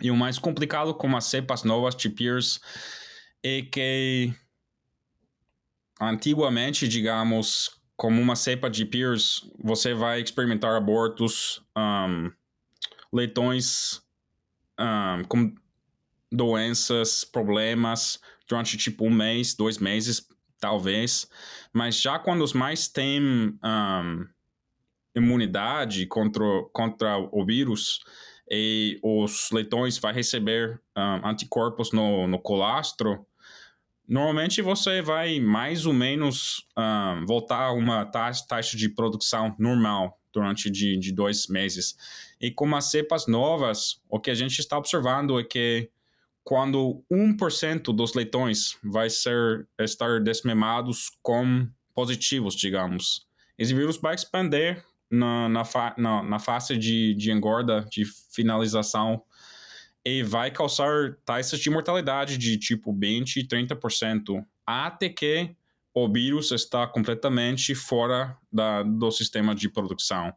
E o mais complicado com as cepas novas de peers é que antigamente, digamos, como uma cepa de peers, você vai experimentar abortos, um, leitões um, com doenças, problemas durante tipo um mês, dois meses, talvez. Mas já quando os mais têm um, imunidade contra, contra o vírus, e os leitões vai receber um, anticorpos no, no colastro, normalmente você vai mais ou menos um, voltar a uma taxa, taxa de produção normal durante de, de dois meses. E com as cepas novas, o que a gente está observando é que quando 1% dos leitões vai ser estar desmemados com positivos, digamos, esse vírus vai expandir na, na, fa na, na fase de, de engorda, de finalização, e vai causar taxas de mortalidade de tipo 20, 30%, até que o vírus está completamente fora da, do sistema de produção.